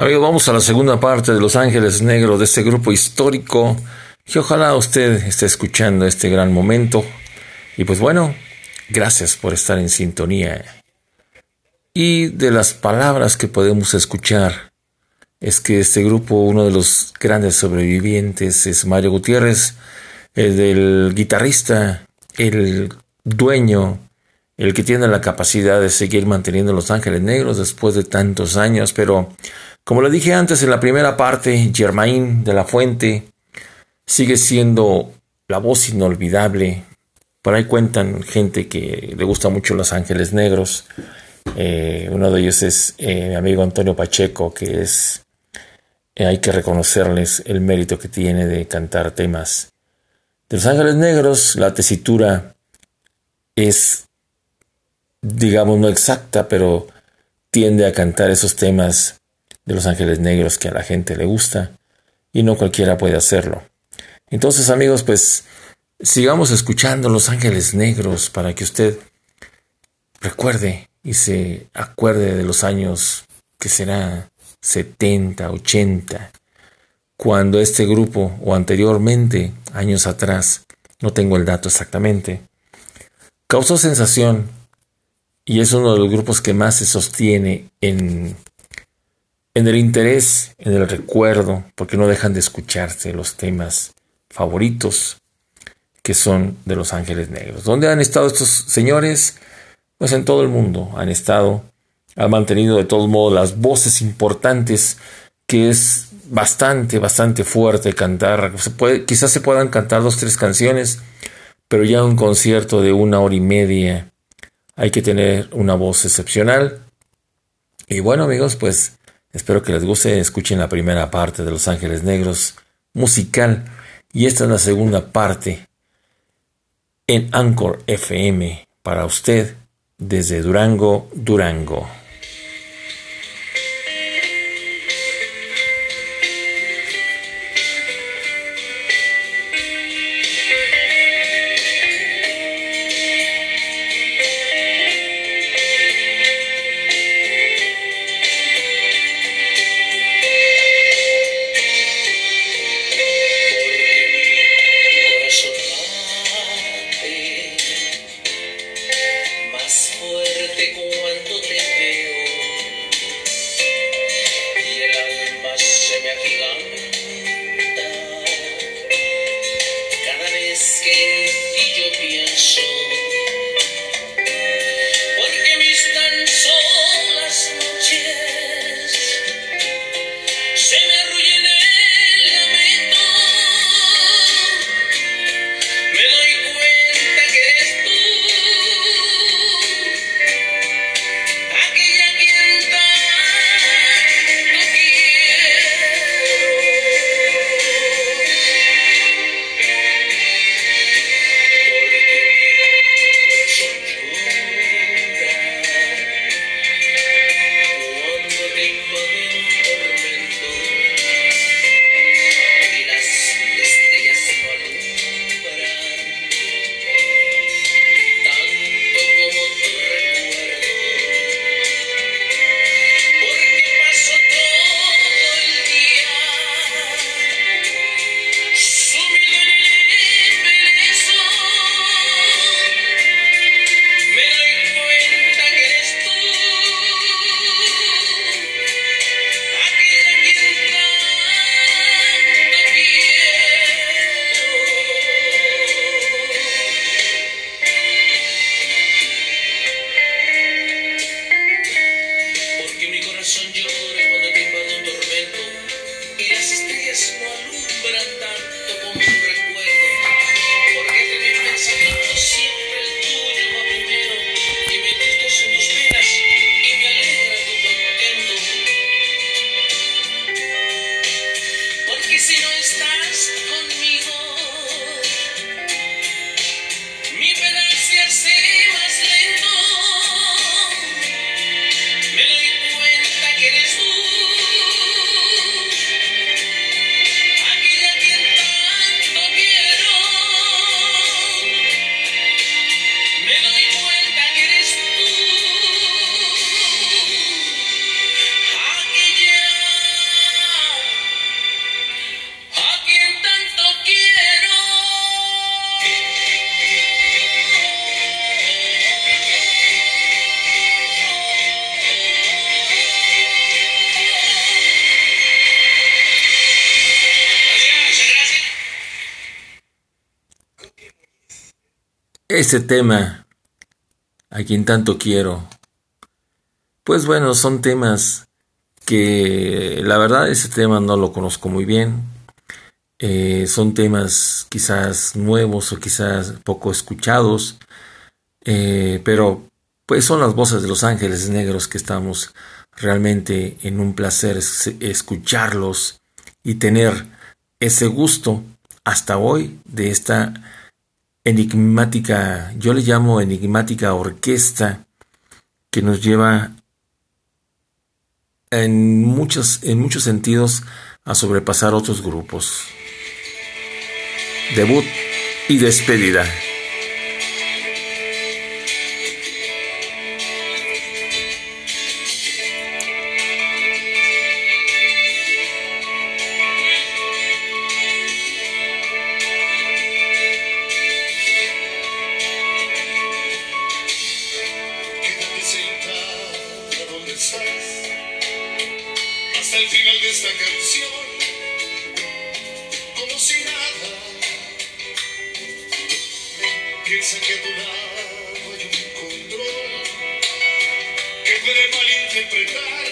Amigos, vamos a la segunda parte de Los Ángeles Negros, de este grupo histórico, que ojalá usted esté escuchando este gran momento. Y pues bueno, gracias por estar en sintonía. Y de las palabras que podemos escuchar, es que este grupo, uno de los grandes sobrevivientes es Mario Gutiérrez, el del guitarrista, el dueño, el que tiene la capacidad de seguir manteniendo Los Ángeles Negros después de tantos años, pero como le dije antes en la primera parte, Germain de la Fuente sigue siendo la voz inolvidable. Por ahí cuentan gente que le gusta mucho Los Ángeles Negros. Eh, uno de ellos es eh, mi amigo Antonio Pacheco, que es, eh, hay que reconocerles el mérito que tiene de cantar temas de Los Ángeles Negros. La tesitura es, digamos, no exacta, pero tiende a cantar esos temas de Los Ángeles Negros que a la gente le gusta y no cualquiera puede hacerlo. Entonces amigos, pues sigamos escuchando Los Ángeles Negros para que usted recuerde y se acuerde de los años que será 70, 80, cuando este grupo o anteriormente, años atrás, no tengo el dato exactamente, causó sensación y es uno de los grupos que más se sostiene en en el interés, en el recuerdo, porque no dejan de escucharse los temas favoritos que son de los ángeles negros. ¿Dónde han estado estos señores? Pues en todo el mundo han estado, han mantenido de todos modos las voces importantes, que es bastante, bastante fuerte cantar. Quizás se puedan cantar dos, tres canciones, pero ya un concierto de una hora y media hay que tener una voz excepcional. Y bueno amigos, pues Espero que les guste, escuchen la primera parte de Los Ángeles Negros musical y esta es la segunda parte en Anchor FM para usted desde Durango, Durango. Este tema, a quien tanto quiero. Pues bueno, son temas que la verdad ese tema no lo conozco muy bien. Eh, son temas quizás nuevos o quizás poco escuchados, eh, pero pues son las voces de los ángeles negros que estamos realmente en un placer escucharlos y tener ese gusto hasta hoy de esta enigmática, yo le llamo enigmática orquesta que nos lleva en muchos, en muchos sentidos a sobrepasar otros grupos. Debut y despedida. de esta canción, como si nada, piensa que a tu lado hay un control que puede malinterpretar.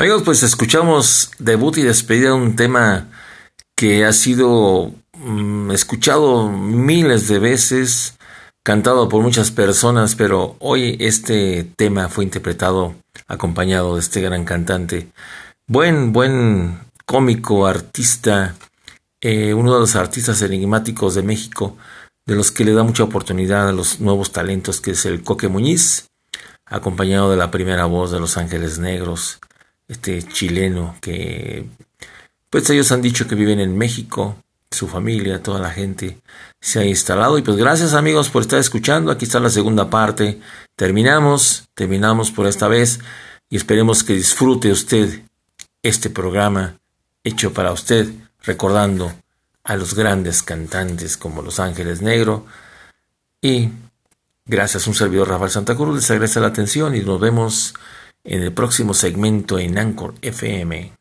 Amigos, pues escuchamos debut y despedida un tema que ha sido mm, escuchado miles de veces, cantado por muchas personas, pero hoy este tema fue interpretado acompañado de este gran cantante. Buen, buen cómico, artista, eh, uno de los artistas enigmáticos de México, de los que le da mucha oportunidad a los nuevos talentos, que es el Coque Muñiz, acompañado de la primera voz de Los Ángeles Negros este chileno que pues ellos han dicho que viven en México, su familia, toda la gente se ha instalado. Y pues gracias amigos por estar escuchando, aquí está la segunda parte, terminamos, terminamos por esta vez y esperemos que disfrute usted este programa hecho para usted, recordando a los grandes cantantes como Los Ángeles Negro. Y gracias a un servidor Rafael Santa Cruz les agradece la atención y nos vemos en el próximo segmento en Anchor FM.